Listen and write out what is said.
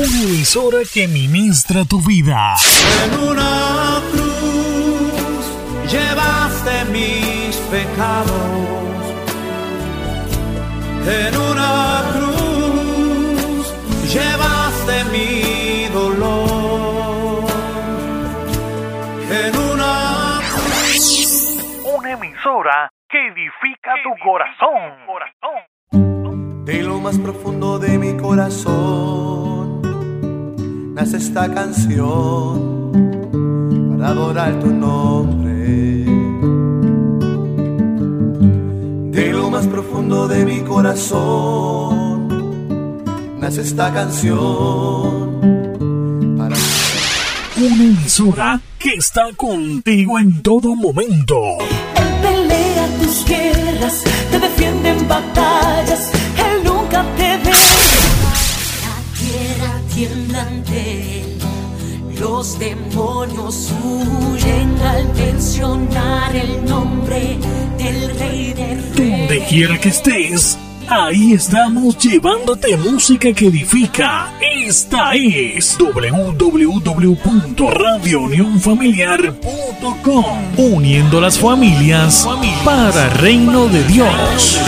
Una emisora que ministra tu vida. En una cruz llevaste mis pecados. En una cruz llevaste mi dolor. En una cruz. Una emisora que edifica tu corazón. De lo más profundo de mi corazón nace esta canción para adorar tu nombre. De lo más profundo de mi corazón nace esta canción para Una emisora que está contigo en todo momento. Él pelea tus guerras, te ante Él, los demonios huyen al mencionar el nombre del Rey de Donde Reyes. quiera que estés, ahí estamos llevándote música que edifica. Esta es www.radiounionfamiliar.com Uniendo las familias para reino de Dios.